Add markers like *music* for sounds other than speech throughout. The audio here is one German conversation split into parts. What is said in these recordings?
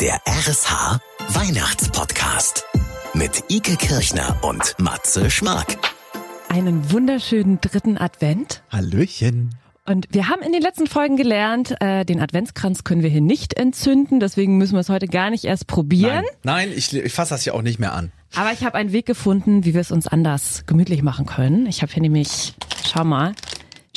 Der RSH Weihnachtspodcast. Mit Ike Kirchner und Matze Schmark. Einen wunderschönen dritten Advent. Hallöchen. Und wir haben in den letzten Folgen gelernt, äh, den Adventskranz können wir hier nicht entzünden, deswegen müssen wir es heute gar nicht erst probieren. Nein, Nein ich, ich fasse das ja auch nicht mehr an. Aber ich habe einen Weg gefunden, wie wir es uns anders gemütlich machen können. Ich habe hier nämlich, schau mal,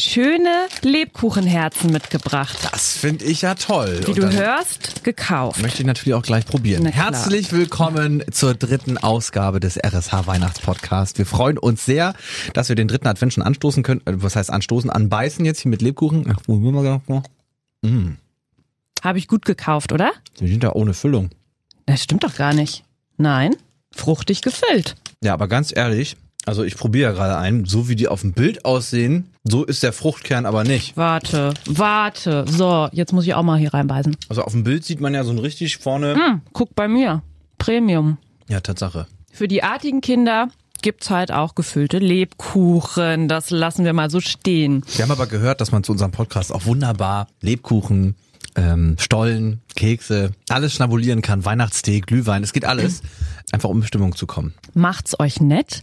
schöne Lebkuchenherzen mitgebracht. Das finde ich ja toll. Wie du hörst, gekauft. Möchte ich natürlich auch gleich probieren. Herzlich willkommen zur dritten Ausgabe des RSH Weihnachtspodcasts. Wir freuen uns sehr, dass wir den dritten Advent schon anstoßen können. Äh, Was heißt anstoßen? Anbeißen jetzt hier mit Lebkuchen. Ach, wo sind wir gedacht? Mm, Habe ich gut gekauft, oder? die sind ja ohne Füllung. Das stimmt doch gar nicht. Nein, fruchtig gefüllt. Ja, aber ganz ehrlich, also ich probiere ja gerade einen, so wie die auf dem Bild aussehen, so ist der Fruchtkern aber nicht. Warte, warte. So, jetzt muss ich auch mal hier reinbeißen. Also auf dem Bild sieht man ja so ein richtig vorne. Hm, guck bei mir. Premium. Ja, Tatsache. Für die artigen Kinder gibt's halt auch gefüllte Lebkuchen. Das lassen wir mal so stehen. Wir haben aber gehört, dass man zu unserem Podcast auch wunderbar Lebkuchen, ähm, Stollen, Kekse, alles schnabulieren kann. Weihnachtstee, Glühwein, es geht alles. Einfach um in Stimmung zu kommen. Macht's euch nett,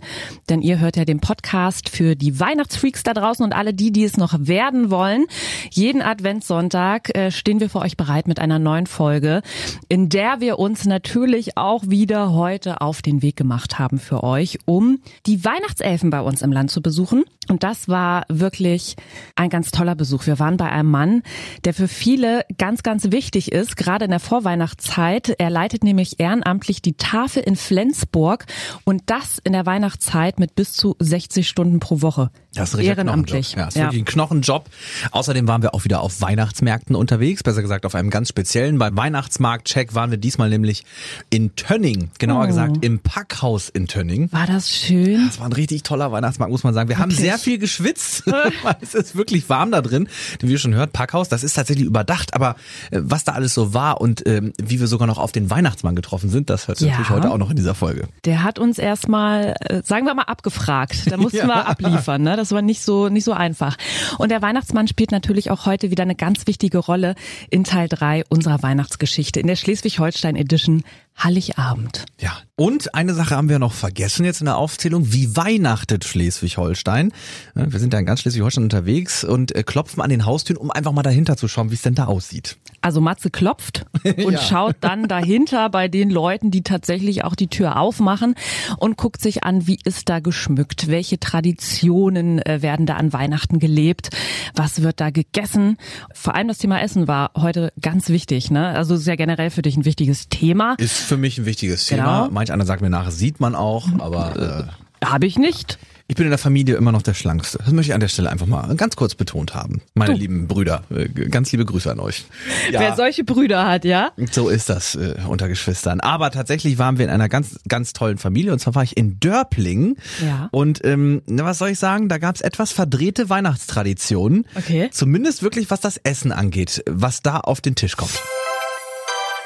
denn ihr hört ja den Podcast für die Weihnachtsfreaks da draußen und alle die, die es noch werden wollen. Jeden Adventssonntag äh, stehen wir für euch bereit mit einer neuen Folge, in der wir uns natürlich auch wieder heute auf den Weg gemacht haben für euch, um die Weihnachtselfen bei uns im Land zu besuchen. Und das war wirklich ein ganz toller Besuch. Wir waren bei einem Mann, der für viele ganz, ganz wichtig ist, gerade in der Vorweihnachtszeit. Er leitet nämlich ehrenamtlich die Tafel in Flensburg und das in der Weihnachtszeit mit bis zu 60 Stunden pro Woche. Das ist Ehrenamtlich. Ja, ist wirklich ein Knochenjob. Außerdem waren wir auch wieder auf Weihnachtsmärkten unterwegs, besser gesagt auf einem ganz speziellen. Beim Weihnachtsmarkt-Check waren wir diesmal nämlich in Tönning, genauer Oh. gesagt im Packhaus in Tönning. War das schön? Das war ein richtig toller Weihnachtsmarkt, muss man sagen. Wir haben Wirklich? sehr viel geschwitzt, *laughs* weil es ist wirklich warm da drin. Wie ihr schon hört, Packhaus, das ist tatsächlich überdacht. Aber äh, was da alles so war und ähm, wie wir sogar noch auf den Weihnachtsmann getroffen sind, das hört ihr Ja. natürlich heute auch noch in dieser Folge. Der hat uns erstmal, äh, sagen wir mal, abgefragt. Da mussten *laughs* Ja. wir abliefern, ne? Das war nicht so, nicht so einfach. Und der Weihnachtsmann spielt natürlich auch heute wieder eine ganz wichtige Rolle in Teil 3 unserer Weihnachtsgeschichte, in der Schleswig-Holstein Edition Heiligabend. Ja. Und eine Sache haben wir noch vergessen jetzt in der Aufzählung. Wie weihnachtet Schleswig-Holstein? Ja, Wir sind da in ganz Schleswig-Holstein unterwegs und äh, klopfen an den Haustüren, um einfach mal dahinter zu schauen, wie es denn da aussieht. Also Matze klopft *laughs* und Ja. schaut dann dahinter bei den Leuten, die tatsächlich auch die Tür aufmachen und guckt sich an, wie ist da geschmückt, welche Traditionen äh, werden da an Weihnachten gelebt, was wird da gegessen. Vor allem das Thema Essen war heute ganz wichtig. Ne? Also ist ja generell für dich ein wichtiges Thema. Ist für mich ein wichtiges Genau. Thema. Manch einer sagt mir nach, sieht man auch, aber äh, Habe ich nicht. ich bin in der Familie immer noch der Schlankste. Das möchte ich an der Stelle einfach mal ganz kurz betont haben. Meine Du. lieben Brüder, äh, ganz liebe Grüße an euch. Ja. Wer solche Brüder hat, ja? So ist das äh, unter Geschwistern. Aber tatsächlich waren wir in einer ganz, ganz tollen Familie. Und zwar war ich in Dörpling. Ja. Und ähm, was soll ich sagen? Da gab es etwas verdrehte Weihnachtstraditionen. Okay. Zumindest wirklich, was das Essen angeht, was da auf den Tisch kommt.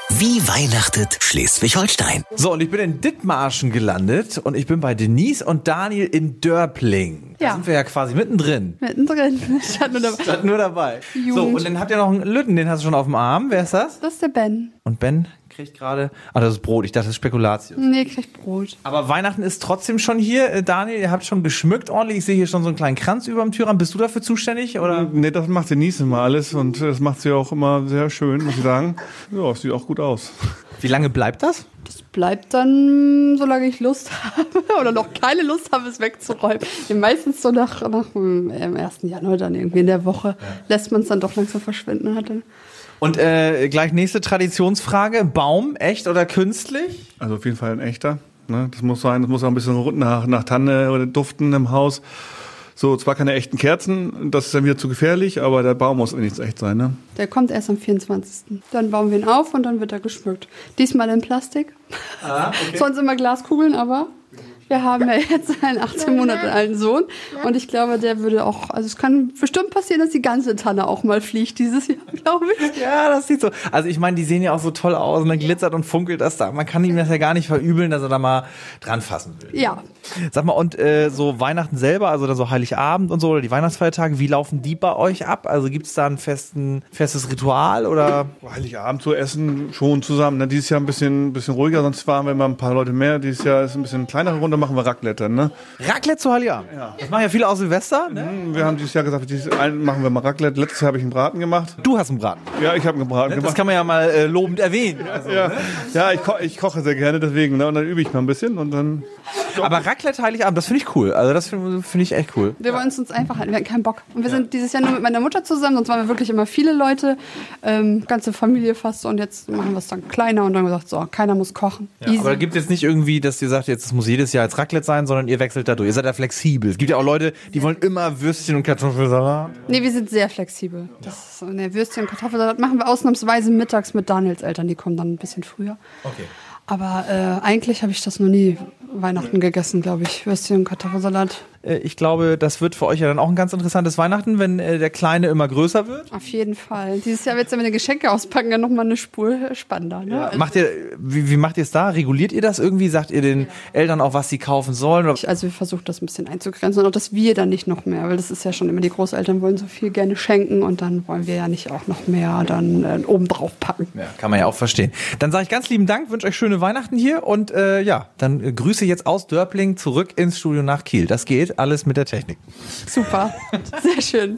Wie weihnachtet Schleswig-Holstein? So, und ich bin in Dithmarschen gelandet und ich bin bei Denise und Daniel in Dörpling. Da Ja. sind wir ja quasi mittendrin. Mittendrin. *laughs* Stand nur dabei. Stand nur dabei. So, und dann habt ihr noch einen Lütten, den hast du schon auf dem Arm. Wer ist das? Das ist der Ben. Und Ben kriegt gerade. Ah, das ist Brot. Ich dachte, das ist Spekulatius. Nee, kriegt Brot. Aber Weihnachten ist trotzdem schon hier. Äh, Daniel, ihr habt schon geschmückt ordentlich. Ich sehe hier schon so einen kleinen Kranz über dem Türrahmen. Bist du dafür zuständig? Oder? Nee, das macht Denise immer alles und das macht sie auch immer sehr schön, muss ich sagen. *laughs* Ja, es sieht auch gut aus. Wie lange bleibt das? Das bleibt dann, solange ich Lust habe *laughs* oder noch keine Lust habe, es wegzuräumen. Ja, meistens so nach, nach dem ähm, 1. Januar dann irgendwie in der Woche lässt man es dann doch langsam verschwinden. Hat dann. Und äh, gleich nächste Traditionsfrage. Baum, echt oder künstlich? Also auf jeden Fall ein echter. Ne? Das muss sein, das muss auch ein bisschen rund nach, nach Tanne oder duften im Haus. So, zwar keine echten Kerzen, das ist dann wieder zu gefährlich, aber der Baum muss nicht echt sein, ne? Der kommt erst am 24. Dann bauen wir ihn auf und dann wird er geschmückt. Diesmal in Plastik. *laughs* Sonst immer Glaskugeln, aber Wir haben ja jetzt einen 18 Monate alten Sohn und ich glaube, der würde auch, also es kann bestimmt passieren, dass die ganze Tanne auch mal fliegt dieses Jahr, *laughs* glaube ich. Ja, das sieht so. Also ich meine, die sehen ja auch so toll aus und dann glitzert und funkelt das da. Man kann ihm das ja gar nicht verübeln, dass er da mal dran fassen will. Ja, Sag mal, und äh, so Weihnachten selber, also dann so Heiligabend und so oder die Weihnachtsfeiertage, wie laufen die bei euch ab? Also gibt es da ein festen, festes Ritual oder? Heiligabend zu essen schon zusammen. Ne? Dieses Jahr ein bisschen, bisschen ruhiger, sonst waren wir immer ein paar Leute mehr. Dieses Jahr ist ein bisschen kleinere Runde, machen wir Raclette. Ne? Raclette zu Heiligabend? Ja. Das machen ja viele aus Silvester, ne? Hm, Wir haben dieses Jahr gesagt, dieses machen wir mal Raclette. Letztes Jahr habe ich einen Braten gemacht. Du hast einen Braten. Ja, ich habe einen Braten Das gemacht. kann man ja mal äh, lobend erwähnen. Also, ja, ja ich, ko ich koche sehr gerne, deswegen. Ne? Und dann übe ich mal ein bisschen und dann. Aber Raclette Heiligabend, das finde ich cool. Also das finde find ich echt cool. wir wollen es uns einfach halten. Wir hatten keinen Bock. Und wir sind dieses Jahr nur mit meiner Mutter zusammen, sonst waren wir wirklich immer viele Leute, ähm, ganze Familie fast. Und jetzt machen wir es dann kleiner und dann haben wir gesagt, so, keiner muss kochen. Easy. Aber gibt es jetzt nicht irgendwie, dass ihr sagt, jetzt muss jedes Jahr jetzt Raclette sein, sondern ihr wechselt da durch. Ihr seid ja flexibel. Es gibt ja auch Leute, die wollen immer Würstchen und Kartoffelsalat. Nee, wir sind sehr flexibel. Das ist, ne, Würstchen, Kartoffelsalat machen wir ausnahmsweise mittags mit Daniels Eltern. Die kommen dann ein bisschen früher. Okay. Aber äh, eigentlich habe ich das noch nie Weihnachten gegessen, glaube ich. Würstchen und Kartoffelsalat. Äh, Ich glaube, das wird für euch ja dann auch ein ganz interessantes Weihnachten, wenn äh, der Kleine immer größer wird. Auf jeden Fall. Dieses Jahr wird es ja mit den Geschenke auspacken ja nochmal eine Spur spannender. Ne? Macht ihr, wie, wie macht ihr es da? Reguliert ihr das irgendwie? Sagt ihr den Eltern auch, was sie kaufen sollen? Also wir versuchen das ein bisschen einzugrenzen und auch, dass wir dann nicht noch mehr, weil das ist ja schon immer, die Großeltern wollen so viel gerne schenken und dann wollen wir ja nicht auch noch mehr dann äh, oben drauf packen. Ja, kann man ja auch verstehen. Dann sage ich ganz lieben Dank, wünsche euch schöne Weihnachten hier und äh, ja, dann äh, grüße jetzt aus Dörpling zurück ins Studio nach Kiel. Das geht alles mit der Technik. Super, sehr schön.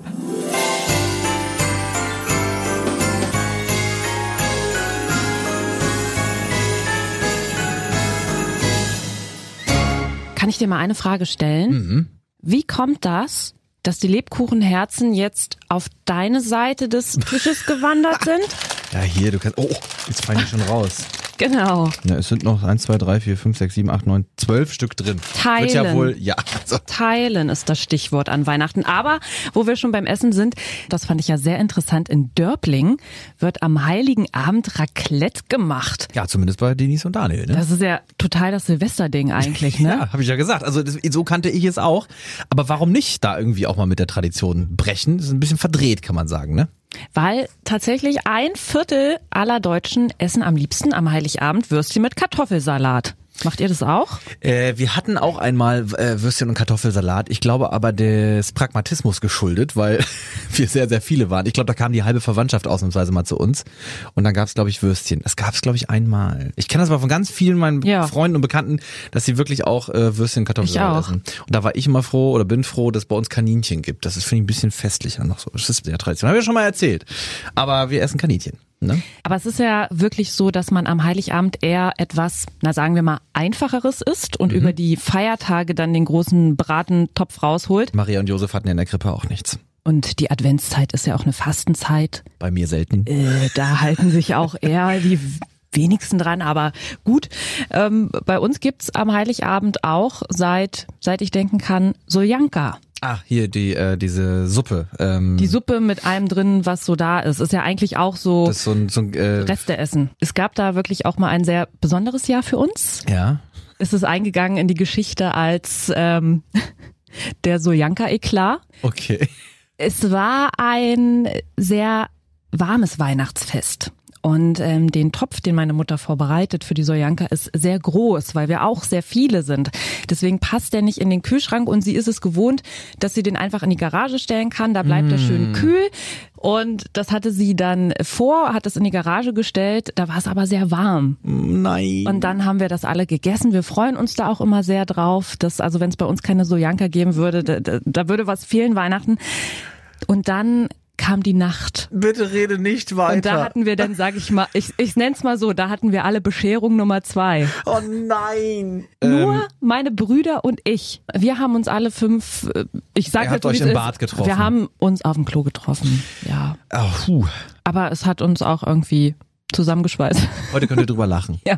Kann ich dir mal eine Frage stellen? Mhm. Wie kommt das, dass die Lebkuchenherzen jetzt auf deine Seite des Tisches gewandert *laughs* sind? Ja, hier, du kannst. Oh, jetzt fallen die schon raus. *laughs* Genau. Ja, es sind noch 1, 2, 3, 4, 5, 6, 7, 8, 9, 12 Stück drin. Wird ja Teilen. wohl, ja. Also, Teilen ist das Stichwort an Weihnachten. Aber wo wir schon beim Essen sind, das fand ich ja sehr interessant, in Dörpling wird am Heiligen Abend Raclette gemacht. ja, zumindest bei Denise und Daniel. Ne? Das ist ja total das Silvesterding eigentlich, ne? *laughs* Ja, habe ich ja gesagt. Also das, so kannte ich es auch. Aber warum nicht da irgendwie auch mal mit der Tradition brechen? Das ist ein bisschen verdreht, kann man sagen, ne? Weil tatsächlich ein Viertel aller Deutschen essen am liebsten am Heiligabend Würstchen mit Kartoffelsalat. Macht ihr das auch? Äh, wir hatten auch einmal äh, Würstchen und Kartoffelsalat. Ich glaube aber des Pragmatismus geschuldet, weil *laughs* wir sehr, sehr viele waren. Ich glaube, da kam die halbe Verwandtschaft ausnahmsweise mal zu uns. Und dann gab es, glaube ich, Würstchen. Das gab es, glaube ich, einmal. Ich kenne das aber von ganz vielen meinen Ja. Freunden und Bekannten, dass sie wirklich auch äh, Würstchen und Kartoffelsalat essen. Und da war ich immer froh oder bin froh, dass es bei uns Kaninchen gibt. Das ist, finde ich, ein bisschen festlicher noch so. Das ist der Tradition. Haben wir schon mal erzählt. Aber wir essen Kaninchen. Ne? Aber es ist ja wirklich so, dass man am Heiligabend eher etwas, na sagen wir mal, einfacheres isst und über die Feiertage dann den großen Bratentopf rausholt. Maria und Josef hatten in der Krippe auch nichts. Und die Adventszeit ist ja auch eine Fastenzeit. Bei mir selten. Äh, da halten sich auch *laughs* eher die wenigsten dran, aber gut. Ähm, bei uns gibt's am Heiligabend auch seit, seit ich denken kann, Soljanka. Ah, hier die äh, diese Suppe. Ähm, Die Suppe mit allem drin, was so da ist. Ist ja eigentlich auch so das ist so ein, so ein äh, Resteessen. Es gab da wirklich auch mal ein sehr besonderes Jahr für uns. ja. Es ist eingegangen in die Geschichte als ähm, *laughs* der Soljanka-Eklat. Okay. Es war ein sehr warmes Weihnachtsfest. Und ähm, den Topf, den meine Mutter vorbereitet für die Soljanka, ist sehr groß, weil wir auch sehr viele sind. Deswegen passt der nicht in den Kühlschrank und sie ist es gewohnt, dass sie den einfach in die Garage stellen kann. Da bleibt er schön kühl. Und das hatte sie dann vor, hat es in die Garage gestellt. Da war es aber sehr warm. Nein. Und dann haben wir das alle gegessen. Wir freuen uns da auch immer sehr drauf, dass, also wenn es bei uns keine Sojanka geben würde, da, da würde was fehlen Weihnachten. Und dann kam die Nacht. Bitte rede nicht weiter. Und da hatten wir dann, sag ich mal, ich, ich nenn's mal so, da hatten wir alle Bescherung Nummer zwei. oh nein. Nur meine Brüder und ich. Wir haben uns alle fünf, äh, ich sag Ihr habt euch im. Bad getroffen. Wir haben uns auf dem Klo getroffen, ja. Puh. Aber es hat uns auch irgendwie zusammengeschweißt. Heute könnt ihr drüber lachen. *laughs*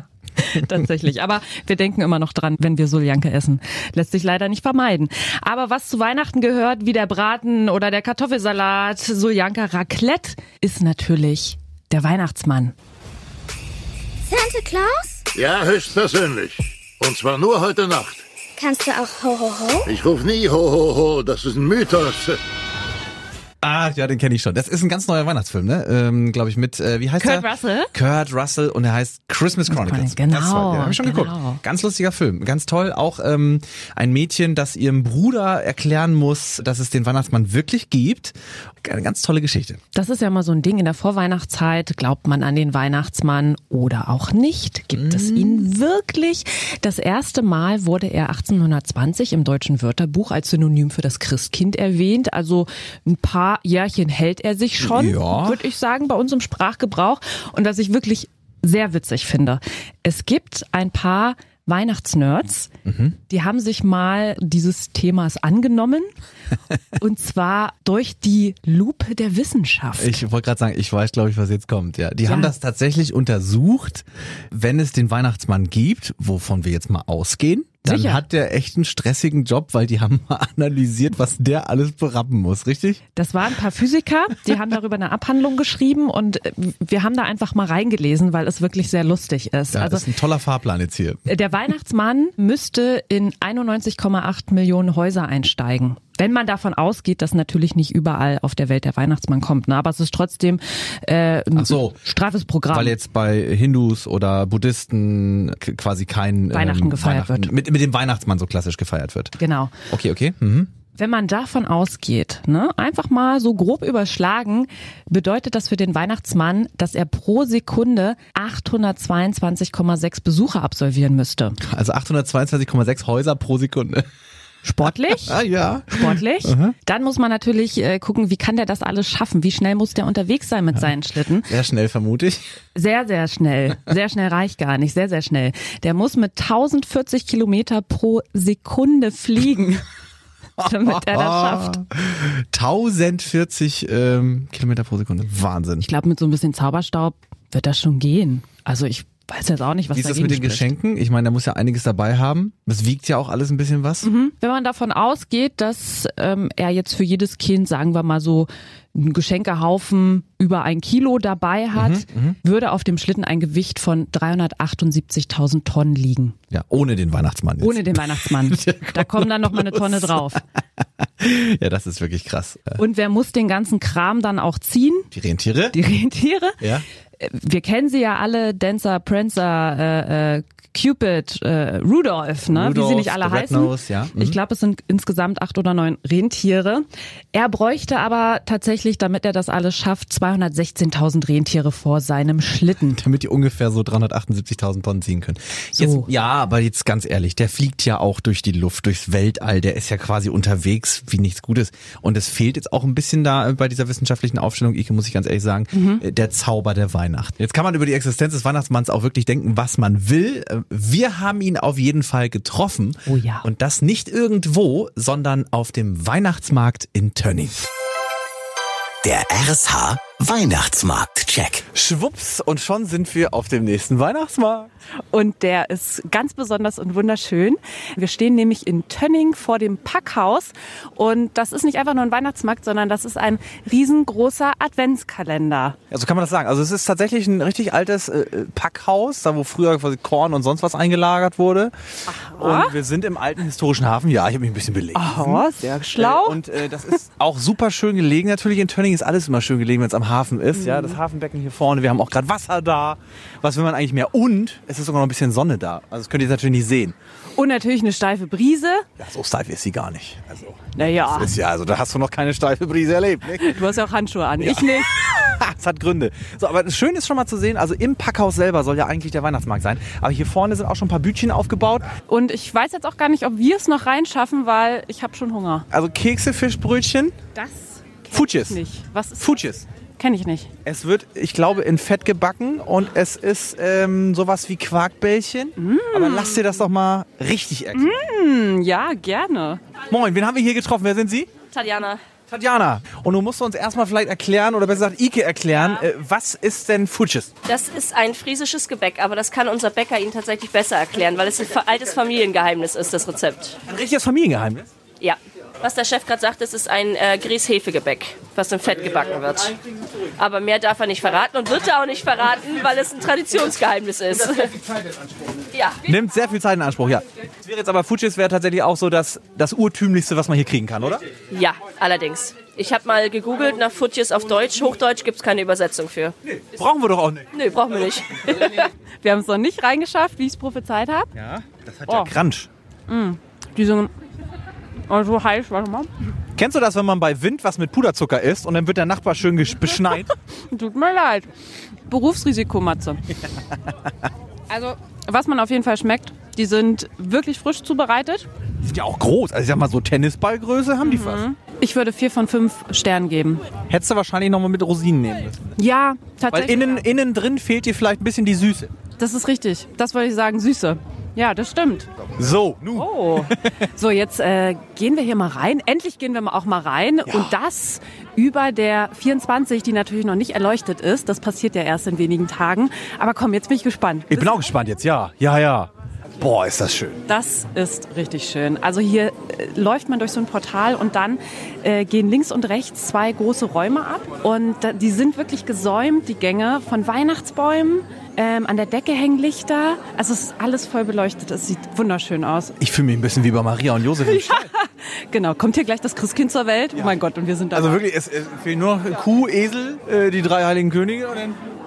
Ja, tatsächlich. Aber wir denken immer noch dran, wenn wir Soljanke essen. Lässt sich leider nicht vermeiden. Aber was zu Weihnachten gehört, wie der Braten oder der Kartoffelsalat, Soljanka Raclette, ist natürlich der Weihnachtsmann. Santa Claus? Ja, höchstpersönlich. Und zwar nur heute Nacht. Kannst du auch ho ho ho? Ich ruf nie ho ho ho, das ist ein Mythos. Ah, ja, den kenne ich schon. Das ist ein ganz neuer Weihnachtsfilm, ne? Ähm, Glaube ich mit, äh, wie heißt Kurt er? Russell? Kurt Russell und er heißt Christmas Chronicles. Genau, Ganz toll. Ja, hab ich schon genau. geguckt. Ganz lustiger Film, ganz toll. Auch ähm, ein Mädchen, das ihrem Bruder erklären muss, dass es den Weihnachtsmann wirklich gibt. Eine ganz tolle Geschichte. Das ist ja mal so ein Ding in der Vorweihnachtszeit. Glaubt man an den Weihnachtsmann oder auch nicht? Gibt es ihn wirklich? Das erste Mal wurde er 1820 im deutschen Wörterbuch als Synonym für das Christkind erwähnt. Also ein paar Jährchen hält er sich schon, Ja. würde ich sagen, bei uns im Sprachgebrauch. Und was ich wirklich sehr witzig finde, es gibt ein paar Weihnachtsnerds, die haben sich mal dieses Themas angenommen. *laughs* und zwar durch die Lupe der Wissenschaft. Ich wollte gerade sagen, ich weiß, glaube ich, was jetzt kommt. Ja, die Ja. haben das tatsächlich untersucht, wenn es den Weihnachtsmann gibt, wovon wir jetzt mal ausgehen. Dann Sicher. hat der echt einen stressigen Job, weil die haben mal analysiert, was der alles berappen muss, richtig? Das waren ein paar Physiker, die haben darüber eine Abhandlung geschrieben und äh, wir haben da einfach mal reingelesen, weil es wirklich sehr lustig ist. Ja, also das ist ein toller Fahrplan jetzt hier. der Weihnachtsmann müsste in 91,8 Millionen Häuser einsteigen. Wenn man davon ausgeht, dass natürlich nicht überall auf der Welt der Weihnachtsmann kommt, ne? aber es ist trotzdem äh, ein so. straffes Programm. Weil jetzt bei Hindus oder Buddhisten quasi kein Weihnachten gefeiert wird. Mit, mit dem Weihnachtsmann so klassisch gefeiert wird. genau. Okay, okay. Mhm. Wenn man davon ausgeht, ne, einfach mal so grob überschlagen, bedeutet das für den Weihnachtsmann, dass er pro Sekunde 822,6 Besucher absolvieren müsste. Also 822,6 Häuser pro Sekunde. Sportlich? Ah ja. Sportlich. Dann muss man natürlich äh, gucken, wie kann der das alles schaffen? Wie schnell muss der unterwegs sein mit seinen Schlitten? Sehr schnell vermute ich. Sehr, sehr schnell. Sehr schnell reicht gar nicht. Sehr, sehr schnell. Der muss mit 1040 Kilometer pro Sekunde fliegen, *laughs* damit er das schafft. 1040 ähm, Kilometer pro Sekunde. Wahnsinn. Ich glaube, mit so ein bisschen Zauberstaub wird das schon gehen. Also ich weiß jetzt auch nicht, was Wie ist das mit den spricht. Geschenken? Ich meine, da muss ja einiges dabei haben. Das wiegt ja auch alles ein bisschen was. Wenn man davon ausgeht, dass ähm, er jetzt für jedes Kind, sagen wir mal so, einen Geschenkehaufen über ein Kilo dabei hat, würde auf dem Schlitten ein Gewicht von 378.000 Tonnen liegen. Ja, ohne den Weihnachtsmann. Jetzt. Ohne den Weihnachtsmann. *laughs* Da kommen dann noch mal eine Tonne drauf. *laughs* Ja, das ist wirklich krass. Äh, Und wer muss den ganzen Kram dann auch ziehen? Die Rentiere? Die Rentiere? ja. Wir kennen sie ja alle, Dancer, Prancer, äh, äh, Cupid, äh, Rudolph, ne? wie sie nicht alle heißen. Red-Nose, ja. Mhm. Ich glaube, es sind insgesamt acht oder neun Rentiere. Er bräuchte aber tatsächlich, damit er das alles schafft, 216.000 Rentiere vor seinem Schlitten. *laughs* Damit die ungefähr so 378.000 Tonnen ziehen können. Jetzt, So. Ja, aber jetzt ganz ehrlich, der fliegt ja auch durch die Luft, durchs Weltall, der ist ja quasi unterwegs wie nichts Gutes. Und es fehlt jetzt auch ein bisschen da äh, bei dieser wissenschaftlichen Aufstellung, Ike, muss ich ganz ehrlich sagen, Mhm. äh, der Zauber der Weihnacht. Jetzt kann man über die Existenz des Weihnachtsmanns auch wirklich denken, was man will. Äh, Wir haben ihn auf jeden Fall getroffen. Oh ja. Und das nicht irgendwo, sondern auf dem Weihnachtsmarkt in Tönning. Der RSH Weihnachtsmarkt-Check. Schwupps, und schon sind wir auf dem nächsten Weihnachtsmarkt. Und der ist ganz besonders und wunderschön. Wir stehen nämlich in Tönning vor dem Packhaus. Und das ist nicht einfach nur ein Weihnachtsmarkt, sondern das ist ein riesengroßer Adventskalender. Ja, so kann man das sagen. Also es ist tatsächlich ein richtig altes äh, Packhaus, da wo früher quasi Korn und sonst was eingelagert wurde. Und wir sind im alten historischen Hafen. Ja, ich habe mich ein bisschen belegt. Oh, sehr schlau. Äh, und äh, das ist auch super schön gelegen. Natürlich in Tönning ist alles immer schön gelegen, wenn es am Hafen ist. Ja, das Hafenbecken hier vorne. Wir haben auch gerade Wasser da. Was will man eigentlich mehr? Und es ist sogar noch ein bisschen Sonne da. Also das könnt ihr jetzt natürlich nicht sehen. Und natürlich eine steife Brise. Ja, so steif ist sie gar nicht. Also Naja, ist ja, also da hast du noch keine steife Brise erlebt. Ne? du hast ja auch Handschuhe an. Ich nicht. *laughs* Es hat Gründe. So, aber das Schöne ist schon mal zu sehen, also im Packhaus selber soll ja eigentlich der Weihnachtsmarkt sein. Aber hier vorne sind auch schon ein paar Bütchen aufgebaut. Und ich weiß jetzt auch gar nicht, ob wir es noch reinschaffen, weil ich habe schon Hunger. Also Kekse, Fischbrötchen, Das Futjes. nicht. Was ist Futjes. Kenne ich nicht. Es wird, ich glaube, in Fett gebacken und es ist ähm, sowas wie Quarkbällchen. Aber lass dir das doch mal richtig erklären. Hm, ja, gerne. Moin, wen haben wir hier getroffen? Wer sind Sie? Tatjana. Tatjana. Und du musst uns erstmal vielleicht erklären, oder besser gesagt Ike erklären, äh, was ist denn Futjes? Das ist ein friesisches Gebäck, aber das kann unser Bäcker Ihnen tatsächlich besser erklären, weil es ein altes Familiengeheimnis ist, das Rezept. Ein richtiges Familiengeheimnis. Ja. Was der Chef gerade sagt, das ist ein äh, Grießhefegebäck, was im Fett gebacken wird. Aber mehr darf er nicht verraten und wird er auch nicht verraten, weil es ein Traditionsgeheimnis ist. *laughs* Ja. Nimmt sehr viel Zeit in Anspruch, ja. Das wäre jetzt aber Fujis wäre tatsächlich auch so das, das urtümlichste, was man hier kriegen kann, oder? Ja, allerdings. Ich habe mal gegoogelt nach Futjes auf Deutsch. Hochdeutsch gibt es keine Übersetzung für. Brauchen wir doch auch nicht. Nö, brauchen wir nicht. Wir haben es noch nicht reingeschafft, wie ich es prophezeit habe. Ja, das hat Oh. ja Crunch. Die sind oh, so heiß, warte mal. Kennst du das, wenn man bei Wind was mit Puderzucker isst und dann wird der Nachbar schön *laughs* beschneit? Tut mir leid. Berufsrisiko, Matze. *laughs* Also, was man auf jeden Fall schmeckt, die sind wirklich frisch zubereitet. Die sind ja auch groß. Also ich sag mal, so Tennisballgröße haben die fast. Ich würde vier von fünf Sternen geben. Hättest du wahrscheinlich nochmal mit Rosinen nehmen müssen. Ja, Weil tatsächlich. innen, innen drin fehlt dir vielleicht ein bisschen die Süße. Das ist richtig. Das wollte ich sagen, Süße. Ja, das stimmt. So, nu. Oh. So, jetzt äh, gehen wir hier mal rein. Endlich gehen wir mal auch mal rein. Und das über der 24, die natürlich noch nicht erleuchtet ist. Das passiert ja erst in wenigen Tagen. Aber komm, jetzt bin ich gespannt. Ich bin auch gespannt jetzt, ja. Ja, ja. Boah, ist das schön. Das ist richtig schön. Also hier äh, läuft man durch so ein Portal und dann äh, gehen links und rechts zwei große Räume ab. Und da, die sind wirklich gesäumt, die Gänge, von Weihnachtsbäumen. Ähm, an der Decke hängen Lichter. Also es ist alles voll beleuchtet. Es sieht wunderschön aus. Ich fühle mich ein bisschen wie bei Maria und Josef im *laughs* Stall. Genau, kommt hier gleich das Christkind zur Welt? Oh mein Gott, und wir sind da. Also wirklich, es, es fehlen nur noch Kuh, Esel, äh, die drei heiligen Könige.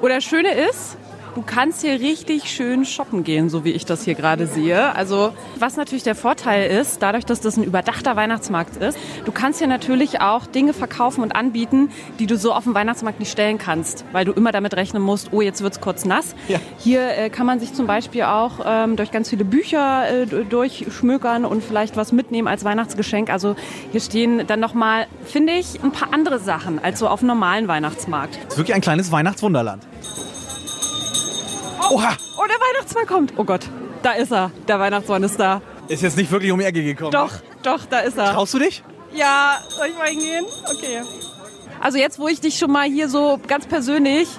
Oder das Schöne ist, du kannst hier richtig schön shoppen gehen, so wie ich das hier gerade sehe. Also was natürlich der Vorteil ist, dadurch, dass das ein überdachter Weihnachtsmarkt ist, du kannst hier natürlich auch Dinge verkaufen und anbieten, die du so auf dem Weihnachtsmarkt nicht stellen kannst, weil du immer damit rechnen musst, oh, jetzt wird's kurz nass. Ja. Hier äh, kann man sich zum Beispiel auch ähm, durch ganz viele Bücher äh, durchschmökern und vielleicht was mitnehmen als Weihnachtsgeschenk. Also hier stehen dann nochmal, finde ich, ein paar andere Sachen als so auf einem normalen Weihnachtsmarkt. Es ist wirklich ein kleines Weihnachtswunderland. Oha! Oh, der Weihnachtsmann kommt. Oh Gott, da ist er. Der Weihnachtsmann ist da. Ist jetzt nicht wirklich um die Ecke gekommen. Doch, doch, da ist er. Traust du dich? Ja, soll ich mal hingehen? Okay. Also jetzt, wo ich dich schon mal hier so ganz persönlich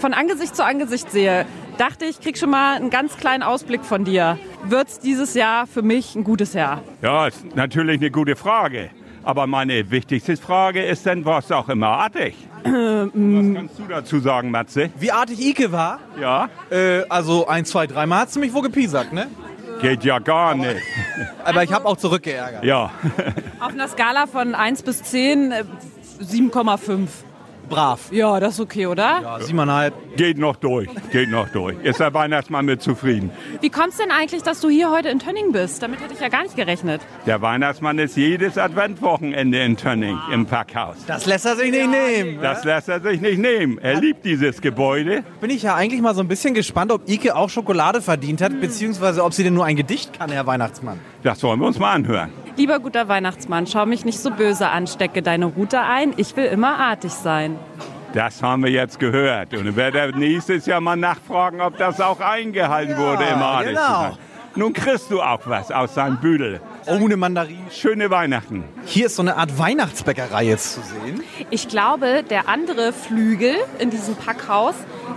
von Angesicht zu Angesicht sehe, dachte ich, krieg schon mal einen ganz kleinen Ausblick von dir. Wird's dieses Jahr für mich ein gutes Jahr? Ja, ist natürlich eine gute Frage. Aber meine wichtigste Frage ist dann, warst du auch immer artig? Was kannst du dazu sagen, Matze? Wie artig Ike war? Ja? Äh, also ein, zwei, dreimal hat sie mich wohl gepiesackt, ne? Geht ja gar nicht. Aber ich habe auch zurückgeärgert. Ja. Auf einer Skala von 1 bis 10, äh, 7,5. Brav. Ja, das ist okay, oder? Ja, siebeneinhalb. Geht noch durch. Geht noch durch. Ist der Weihnachtsmann mit zufrieden? Wie kommt's denn eigentlich, dass du hier heute in Tönning bist? Damit hätte ich ja gar nicht gerechnet. Der Weihnachtsmann ist jedes Adventwochenende in Tönning im Packhaus. Das lässt er sich nicht nehmen. Das lässt er sich nicht nehmen. Er liebt dieses Gebäude. Bin ich ja eigentlich mal so ein bisschen gespannt, ob Ike auch Schokolade verdient hat, beziehungsweise ob sie denn nur ein Gedicht kann, Herr Weihnachtsmann. Das wollen wir uns mal anhören. Lieber guter Weihnachtsmann, schau mich nicht so böse an, stecke deine Route ein. Ich will immer artig sein. Das haben wir jetzt gehört. Und werde nächstes Jahr mal nachfragen, ob das auch eingehalten wurde im Adel. genau. Nun kriegst du auch was aus seinem Büdel. Ohne Mandarin. Schöne Weihnachten. Hier ist so eine Art Weihnachtsbäckerei jetzt zu sehen. Ich glaube, der andere Flügel in diesem Packhaus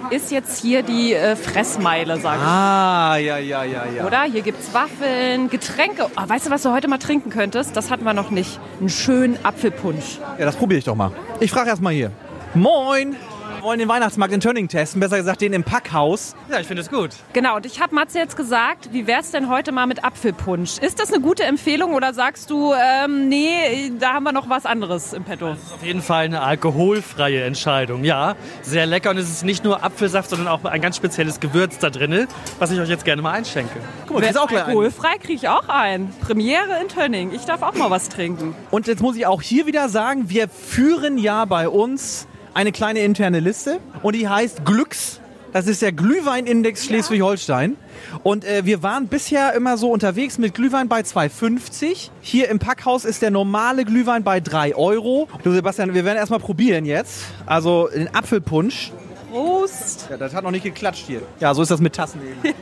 ist jetzt hier die äh, Fressmeile, sage ich. Ah, ja, ja, ja, ja. Oder? Hier gibt's Waffeln, Getränke. Oh, weißt du, was du heute mal trinken könntest? Das hatten wir noch nicht. Einen schönen Apfelpunsch. Ja, das probiere ich doch mal. Ich frage erst mal hier. Moin! Wir wollen den Weihnachtsmarkt in Tönning testen, besser gesagt den im Packhaus. Ja, ich finde es gut. Genau, und ich habe Matze jetzt gesagt, wie wär's denn heute mal mit Apfelpunsch? Ist das eine gute Empfehlung oder sagst du, ähm, nee, da haben wir noch was anderes im Petto? Auf jeden Fall eine alkoholfreie Entscheidung. Ja, sehr lecker und es ist nicht nur Apfelsaft, sondern auch ein ganz spezielles Gewürz da drin, was ich euch jetzt gerne mal einschenke. Guck mal, kriegst auch gleich. Alkoholfrei kriege ich auch ein. Premiere in Tönning. Ich darf auch mal was trinken. Und jetzt muss ich auch hier wieder sagen, wir führen ja bei uns eine kleine interne Liste und die heißt Glücks. Das ist der Glühweinindex Schleswig-Holstein. Und äh, wir waren bisher immer so unterwegs mit Glühwein bei 2,50. Hier im Packhaus ist der normale Glühwein bei 3 Euro. Du Sebastian, wir werden erstmal probieren jetzt. Also den Apfelpunsch. Prost. Ja, das hat noch nicht geklatscht hier. Ja, so ist das mit Tassen *laughs* eben.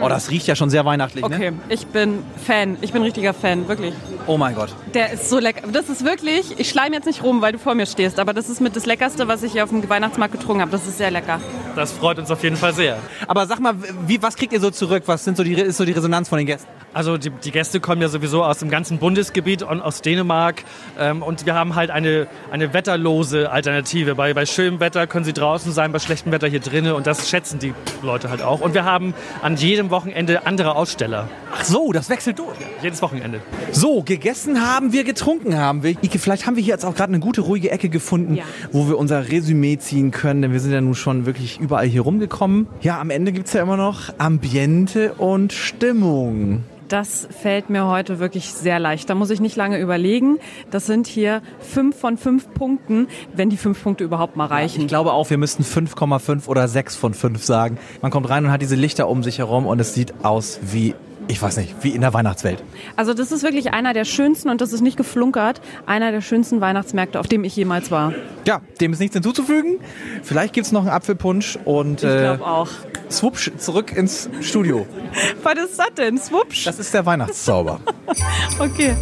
Oh, das riecht ja schon sehr weihnachtlich, ne? Okay, ich bin Fan. Ich bin richtiger Fan, wirklich. Oh mein Gott. Der ist so lecker. Das ist wirklich, ich schleim jetzt nicht rum, weil du vor mir stehst, aber das ist mit das Leckerste, was ich hier auf dem Weihnachtsmarkt getrunken habe. Das ist sehr lecker. Das freut uns auf jeden Fall sehr. Aber sag mal, wie, was kriegt ihr so zurück? Was sind so die, ist so die Resonanz von den Gästen? Also die, die Gäste kommen ja sowieso aus dem ganzen Bundesgebiet und aus Dänemark. Ähm, und wir haben halt eine, eine wetterlose Alternative. Bei, bei schönem Wetter können sie draußen sein, bei schlechtem Wetter hier drinnen. Und das schätzen die Leute halt auch. Und wir haben an jedem Wochenende andere Aussteller. Ach so, das wechselt durch. Jedes Wochenende. So, gegessen haben wir, getrunken haben wir. Ike, vielleicht haben wir hier jetzt auch gerade eine gute, ruhige Ecke gefunden, Ja. wo wir unser Resümee ziehen können, denn wir sind ja nun schon wirklich überall hier rumgekommen. Ja, am Ende gibt's ja immer noch Ambiente und Stimmung. Das fällt mir heute wirklich sehr leicht. Da muss ich nicht lange überlegen. Das sind hier fünf von fünf Punkten, wenn die fünf Punkte überhaupt mal reichen. Ich glaube auch, wir müssten 5,5 oder 6 von 5 sagen. Man kommt rein und hat diese Lichter um sich herum und es sieht aus wie, ich weiß nicht, wie in der Weihnachtswelt. Also das ist wirklich einer der schönsten, und das ist nicht geflunkert, einer der schönsten Weihnachtsmärkte, auf dem ich jemals war. Ja, dem ist nichts hinzuzufügen. Vielleicht gibt's noch einen Apfelpunsch und Ich äh, glaube auch. swupsch zurück ins Studio. *laughs* Was ist das denn? Swupsch? Das ist der Weihnachtszauber. *laughs* Okay.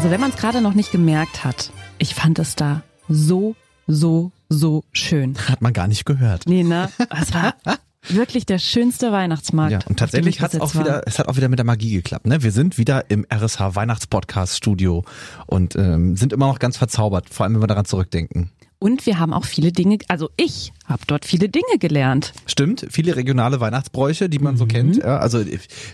Also wenn man es gerade noch nicht gemerkt hat, ich fand es da so, so, so schön. Hat man gar nicht gehört. Nee, ne? Es war *laughs* wirklich der schönste Weihnachtsmarkt. Ja, und tatsächlich ich hat es auch war. wieder, es hat auch wieder mit der Magie geklappt. Ne? Wir sind wieder im RSH Weihnachtspodcast Studio und ähm, sind immer noch ganz verzaubert, vor allem wenn wir daran zurückdenken. Und wir haben auch viele Dinge, also ich habe dort viele Dinge gelernt. Stimmt, viele regionale Weihnachtsbräuche, die man so kennt. Ja, also,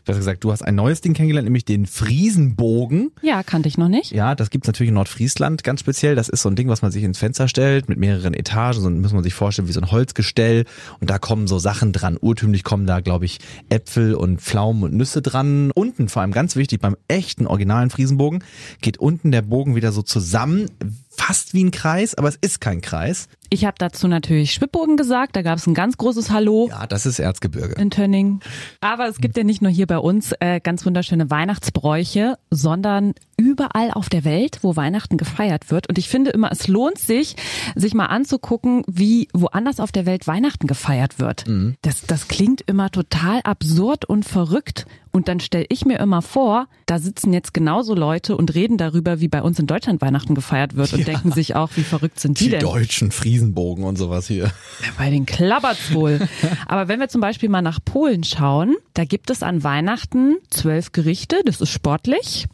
besser gesagt, du hast ein neues Ding kennengelernt, nämlich den Friesenbogen. Ja, kannte ich noch nicht. Ja, das gibt's natürlich in Nordfriesland ganz speziell. Das ist so ein Ding, was man sich ins Fenster stellt mit mehreren Etagen. So muss man sich vorstellen wie so ein Holzgestell. Und da kommen so Sachen dran. Urtümlich kommen da, glaube ich, Äpfel und Pflaumen und Nüsse dran. Unten, vor allem ganz wichtig, beim echten originalen Friesenbogen, geht unten der Bogen wieder so zusammen. Fast wie ein Kreis, aber es ist kein Kreis. Ich habe dazu natürlich Schwibbogen gesagt, da gab es ein ganz großes Hallo. Ja, das ist Erzgebirge. In Tönning. Aber es gibt ja nicht nur hier bei uns äh, ganz wunderschöne Weihnachtsbräuche, sondern überall auf der Welt, wo Weihnachten gefeiert wird. Und ich finde immer, es lohnt sich, sich mal anzugucken, wie woanders auf der Welt Weihnachten gefeiert wird. Das, das klingt immer total absurd und verrückt. Und dann stelle ich mir immer vor, da sitzen jetzt genauso Leute und reden darüber, wie bei uns in Deutschland Weihnachten gefeiert wird und Ja. denken sich auch, wie verrückt sind die, Die denn? deutschen Friesenbogen und sowas hier. Bei den klappert's wohl. *laughs* Aber wenn wir zum Beispiel mal nach Polen schauen, da gibt es an Weihnachten zwölf Gerichte. Das ist sportlich.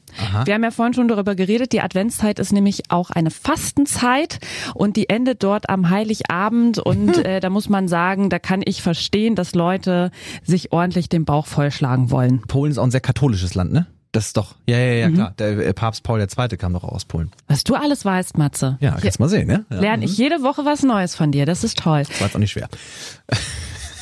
Wir haben ja vorhin schon darüber geredet. Die Adventszeit ist nämlich auch eine Fastenzeit und die endet dort am Heiligabend. Und *laughs* äh, da muss man sagen, da kann ich verstehen, dass Leute sich ordentlich den Bauch vollschlagen wollen. Polen ist auch ein sehr katholisches Land, ne? Das ist doch, ja, ja, ja, klar. Der äh, Papst Paul II. kam doch auch aus Polen. Was du alles weißt, Matze. Ja, kannst mal sehen, ne? Ja. Lerne ich jede Woche was Neues von dir. Das ist toll. Das war jetzt auch nicht schwer. *laughs*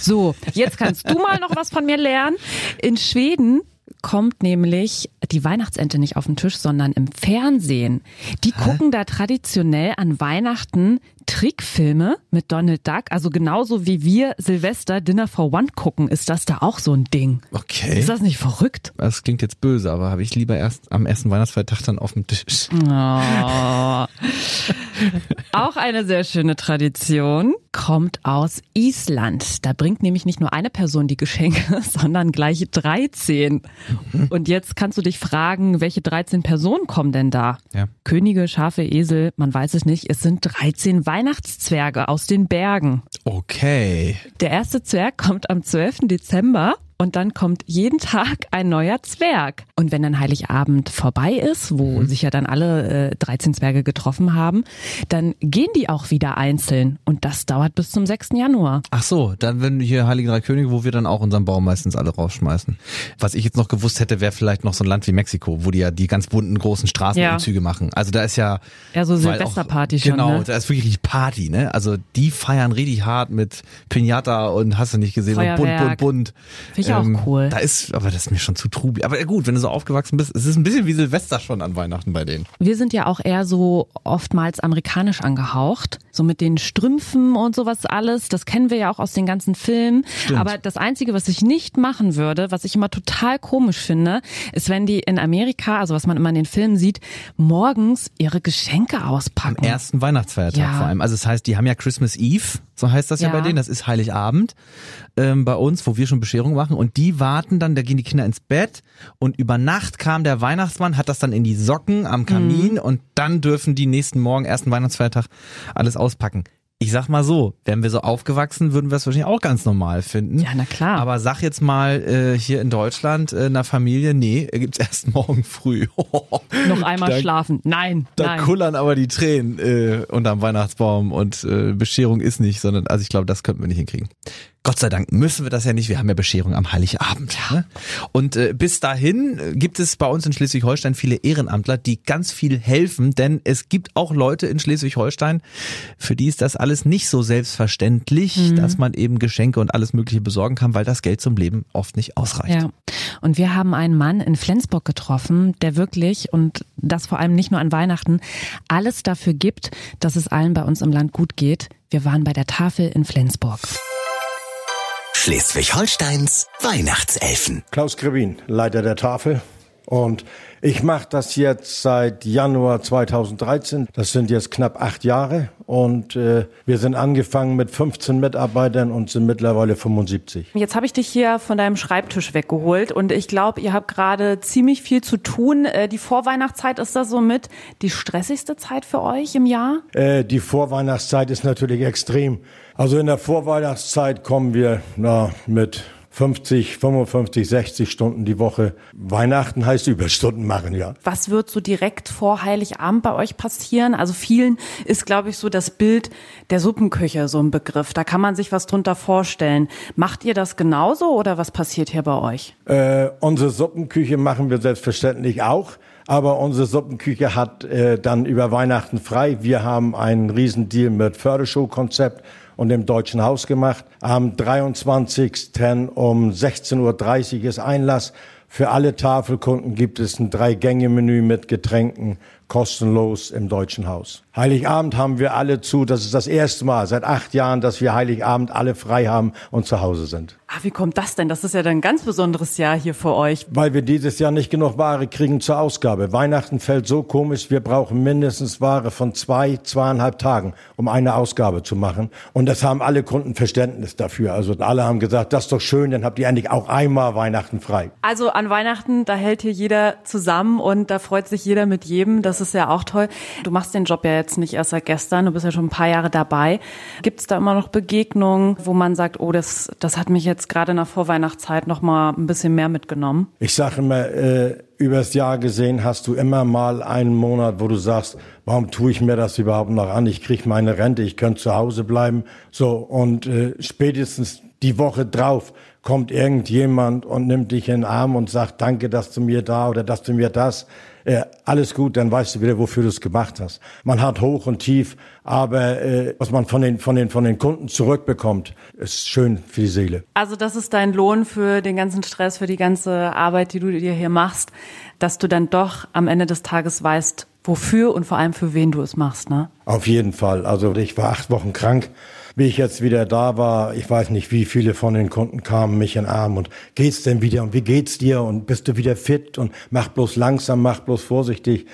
So, jetzt kannst du mal noch was von mir lernen. In Schweden kommt nämlich die Weihnachtsente nicht auf den Tisch, sondern im Fernsehen. Die gucken da traditionell an Weihnachten Trickfilme mit Donald Duck, also genauso wie wir Silvester Dinner for One gucken, ist das da auch so ein Ding. Okay. Ist das nicht verrückt? Das klingt jetzt böse, aber habe ich lieber erst am ersten Weihnachtsfeiertag dann auf dem Tisch. Oh. *laughs* Auch eine sehr schöne Tradition kommt aus Island. Da bringt nämlich nicht nur eine Person die Geschenke, *laughs* sondern gleich 13. Und jetzt kannst du dich fragen, welche 13 Personen kommen denn da? Ja. Könige, Schafe, Esel, man weiß es nicht. Es sind 13 Weihnachtszwerge aus den Bergen. Okay. Der erste Zwerg kommt am 12. Dezember und dann kommt jeden Tag ein neuer Zwerg. Und wenn dann Heiligabend vorbei ist, wo sich ja dann alle äh, 13 Zwerge getroffen haben, dann gehen die auch wieder einzeln. Und das dauert bis zum 6. Januar. Ach so, dann wenn hier Heilige Drei Könige, wo wir dann auch unseren Baum meistens alle rausschmeißen. Was ich jetzt noch gewusst hätte, wäre vielleicht noch so ein Land wie Mexiko, wo die ja die ganz bunten großen Straßenumzüge machen. Also da ist ja Ja, so Silvesterparty auch, schon, Genau, ne? da ist wirklich Party, ne? Also die feiern richtig hart mit Pinata und hast du nicht gesehen und bunt, bunt, Feuerwerk. bunt. Finde ich auch cool. Da ist, aber das ist mir schon zu trubel. Aber gut, wenn du so aufgewachsen bist, es ist ein bisschen wie Silvester schon an Weihnachten bei denen. Wir sind ja auch eher so oftmals amerikanisch angehaucht. So mit den Strümpfen und sowas alles. Das kennen wir ja auch aus den ganzen Filmen. Aber das Einzige, was ich nicht machen würde, was ich immer total komisch finde, ist, wenn die in Amerika, also was man immer in den Filmen sieht, morgens ihre Geschenke auspacken. Ersten Weihnachtsfeiertag Ja. vor allem. Also das heißt, die haben ja Christmas Eve, so heißt das ja, Ja. bei denen, das ist Heiligabend ähm, bei uns, wo wir schon Bescherung machen und die warten dann, da gehen die Kinder ins Bett und über Nacht kam der Weihnachtsmann, hat das dann in die Socken am Kamin Mhm. und dann dürfen die nächsten Morgen, ersten Weihnachtsfeiertag, alles auspacken. Ich sag mal so, wären wir so aufgewachsen, würden wir es wahrscheinlich auch ganz normal finden. Ja, na klar. Aber sag jetzt mal äh, hier in Deutschland äh, einer Familie, nee, gibt's *laughs* erst morgen früh. Noch einmal Da- schlafen. Nein, Da nein. kullern aber die Tränen äh, unterm Weihnachtsbaum und äh, Bescherung ist nicht, sondern also ich glaube, das könnten wir nicht hinkriegen. Gott sei Dank müssen wir das ja nicht. Wir haben ja Bescherung am Heiligabend. Ne? Und äh, bis dahin äh, gibt es bei uns in Schleswig-Holstein viele Ehrenamtler, die ganz viel helfen, denn es gibt auch Leute in Schleswig-Holstein, für die ist das alles nicht so selbstverständlich, dass man eben Geschenke und alles Mögliche besorgen kann, weil das Geld zum Leben oft nicht ausreicht. Ja. Und wir haben einen Mann in Flensburg getroffen, der wirklich, und das vor allem nicht nur an Weihnachten, alles dafür gibt, dass es allen bei uns im Land gut geht. Wir waren bei der Tafel in Flensburg. Schleswig-Holsteins Weihnachtselfen. Klaus Grebin, Leiter der Tafel. Und ich mache das jetzt seit Januar 2013. Das sind jetzt knapp acht Jahre. Und äh, wir sind angefangen mit 15 Mitarbeitern und sind mittlerweile 75. Jetzt habe ich dich hier von deinem Schreibtisch weggeholt und ich glaube, ihr habt gerade ziemlich viel zu tun. Äh, Die Vorweihnachtszeit ist das somit die stressigste Zeit für euch im Jahr? Äh, die Vorweihnachtszeit ist natürlich extrem. Also in der Vorweihnachtszeit kommen wir na, mit 50, 55, 60 Stunden die Woche. Weihnachten heißt Überstunden machen, ja. Was wird so direkt vor Heiligabend bei euch passieren? Also vielen ist, glaube ich, so das Bild der Suppenküche so ein Begriff. Da kann man sich was drunter vorstellen. Macht ihr das genauso oder was passiert hier bei euch? Äh, unsere Suppenküche machen wir selbstverständlich auch. Aber unsere Suppenküche hat äh, dann über Weihnachten frei. Wir haben einen Riesendeal mit Fördershow-Konzept und dem Deutschen Haus gemacht. Am 23. um 16.30 Uhr ist Einlass. Für alle Tafelkunden gibt es ein Drei-Gänge-Menü mit Getränken, kostenlos im Deutschen Haus. Heiligabend haben wir alle zu. Das ist das erste Mal seit acht Jahren, dass wir Heiligabend alle frei haben und zu Hause sind. Ah, wie kommt das denn? Das ist ja dann ein ganz besonderes Jahr hier für euch. Weil wir dieses Jahr nicht genug Ware kriegen zur Ausgabe. Weihnachten fällt so komisch, wir brauchen mindestens Ware von zwei, zweieinhalb Tagen, um eine Ausgabe zu machen. Und das haben alle Kunden Verständnis dafür. Also alle haben gesagt, das ist doch schön, dann habt ihr endlich auch einmal Weihnachten frei. Also an Weihnachten, da hält hier jeder zusammen und da freut sich jeder mit jedem. Das ist ja auch toll. Du machst den Job ja jetzt nicht erst seit gestern, du bist ja schon ein paar Jahre dabei. Gibt es da immer noch Begegnungen, wo man sagt, oh, das, das hat mich jetzt gerade in der Vorweihnachtszeit noch mal ein bisschen mehr mitgenommen? Ich sage immer, äh, übers Jahr gesehen hast du immer mal einen Monat, wo du sagst, warum tue ich mir das überhaupt noch an? Ich krieg meine Rente, ich könnte zu Hause bleiben. So, und äh, spätestens die Woche drauf kommt irgendjemand und nimmt dich in den Arm und sagt, danke, dass du mir da oder dass du mir das. Äh, alles gut, dann weißt du wieder, wofür du es gemacht hast. Man hat hoch und tief, aber äh, was man von den, von, den, von den Kunden zurückbekommt, ist schön für die Seele. Also das ist dein Lohn für den ganzen Stress, für die ganze Arbeit, die du dir hier machst, dass du dann doch am Ende des Tages weißt, wofür und vor allem für wen du es machst, ne? Auf jeden Fall. Also ich war acht Wochen krank. Wie ich jetzt wieder da war, ich weiß nicht, wie viele von den Kunden kamen mich in den Arm und geht's denn wieder und wie geht's dir und bist du wieder fit und mach bloß langsam, mach bloß vorsichtig.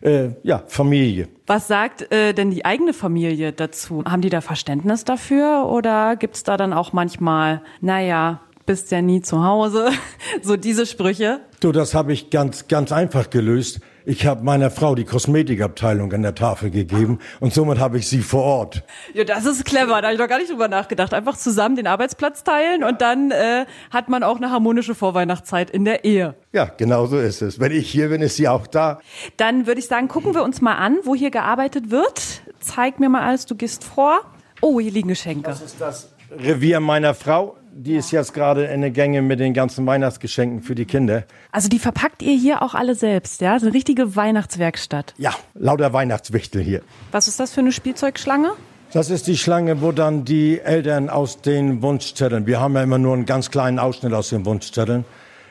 Äh, ja, Familie. Was sagt äh, denn die eigene Familie dazu? Haben die da Verständnis dafür oder gibt's da dann auch manchmal, naja, bist ja nie zu Hause, *laughs* so diese Sprüche? Du, das habe ich ganz, ganz einfach gelöst. Ich habe meiner Frau die Kosmetikabteilung an der Tafel gegeben und somit habe ich sie vor Ort. Ja, das ist clever, da habe ich doch gar nicht drüber nachgedacht. Einfach zusammen den Arbeitsplatz teilen und dann äh, hat man auch eine harmonische Vorweihnachtszeit in der Ehe. Ja, genau so ist es. Wenn ich hier bin, ist sie auch da. Dann würde ich sagen, gucken wir uns mal an, wo hier gearbeitet wird. Zeig mir mal alles, du gehst vor. Oh, hier liegen Geschenke. Das ist das Revier meiner Frau. Die ist jetzt gerade in der Gänge mit den ganzen Weihnachtsgeschenken für die Kinder. Also die verpackt ihr hier auch alle selbst, ja? So eine richtige Weihnachtswerkstatt. Ja, lauter Weihnachtswichtel hier. Was ist das für eine Spielzeugschlange? Das ist die Schlange, wo dann die Eltern aus den Wunschzetteln, wir haben ja immer nur einen ganz kleinen Ausschnitt aus den Wunschzetteln,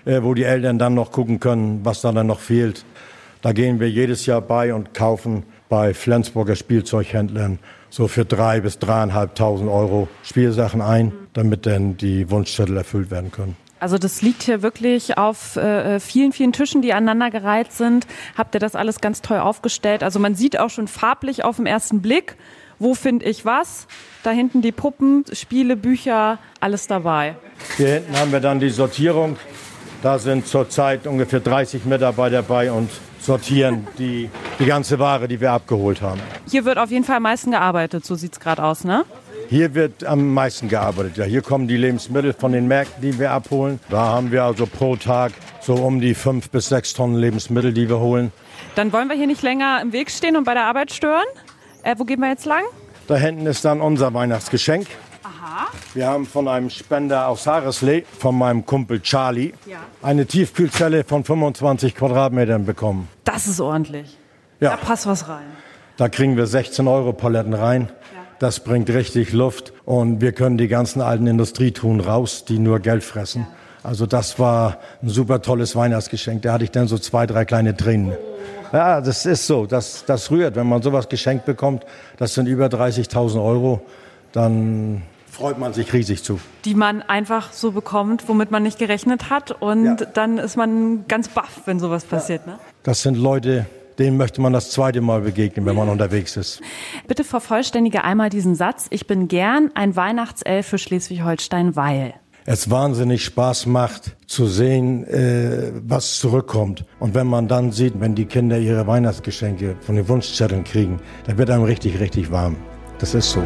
äh, wo die Eltern dann noch gucken können, was da dann noch fehlt. Da gehen wir jedes Jahr bei und kaufen bei Flensburger Spielzeughändlern so für drei bis dreieinhalbtausend Euro Spielsachen ein, damit dann die Wunschzettel erfüllt werden können. Also das liegt hier wirklich auf äh, vielen, vielen Tischen, die aneinandergereiht sind. Habt ihr das alles ganz toll aufgestellt? Also man sieht auch schon farblich auf den ersten Blick, Wo finde ich was? Da hinten die Puppen, Spiele, Bücher, alles dabei. Hier hinten haben wir dann die Sortierung. Da sind zurzeit ungefähr 30 Mitarbeiter bei und sortieren die, die ganze Ware, die wir abgeholt haben. Hier wird auf jeden Fall am meisten gearbeitet, so sieht's gerade aus, ne? Hier wird am meisten gearbeitet. Ja, hier kommen die Lebensmittel von den Märkten, die wir abholen. Da haben wir also pro Tag so um die fünf bis sechs Tonnen Lebensmittel, die wir holen. Dann wollen wir hier nicht länger im Weg stehen und bei der Arbeit stören. Äh, wo gehen wir jetzt lang? Da hinten ist dann unser Weihnachtsgeschenk. Aha. Wir haben von einem Spender aus Hareslee, von meinem Kumpel Charlie, Ja. eine Tiefkühlzelle von 25 Quadratmetern bekommen. Das ist ordentlich. Ja. Da passt was rein. Da kriegen wir 16 Euro Paletten rein. Das bringt richtig Luft und wir können die ganzen alten Industrietun raus, die nur Geld fressen. Also das war ein super tolles Weihnachtsgeschenk. Da hatte ich dann so zwei, drei kleine Tränen. Ja, das ist so. Das, das rührt, wenn man sowas geschenkt bekommt. Das sind über 30.000 Euro. Dann freut man sich riesig zu. Die man einfach so bekommt, womit man nicht gerechnet hat. Und Ja. dann ist man ganz baff, wenn sowas passiert. Ne? Das sind Leute, denen möchte man das zweite Mal begegnen, wenn man unterwegs ist. *laughs* Bitte vervollständige einmal diesen Satz. Ich bin gern ein Weihnachtself für Schleswig-Holstein, weil. es wahnsinnig Spaß macht zu sehen, äh, was zurückkommt. Und wenn man dann sieht, wenn die Kinder ihre Weihnachtsgeschenke von den Wunschzetteln kriegen, dann wird einem richtig, richtig warm. Das ist so.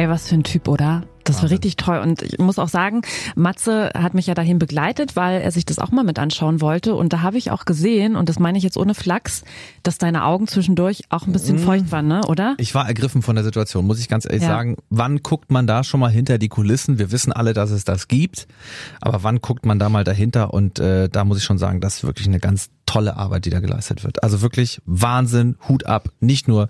Ey, was für ein Typ, oder? Das war richtig toll. Und ich muss auch sagen, Matze hat mich ja dahin begleitet, weil er sich das auch mal mit anschauen wollte. Und da habe ich auch gesehen, und das meine ich jetzt ohne Flachs, dass deine Augen zwischendurch auch ein bisschen feucht waren, ne? oder? Ich war ergriffen von der Situation, muss ich ganz ehrlich Ja. sagen. Wann guckt man da schon mal hinter die Kulissen? Wir wissen alle, dass es das gibt, aber wann guckt man da mal dahinter? Und äh, da muss ich schon sagen, das ist wirklich eine ganz tolle Arbeit, die da geleistet wird. Also wirklich Wahnsinn, Hut ab. Nicht nur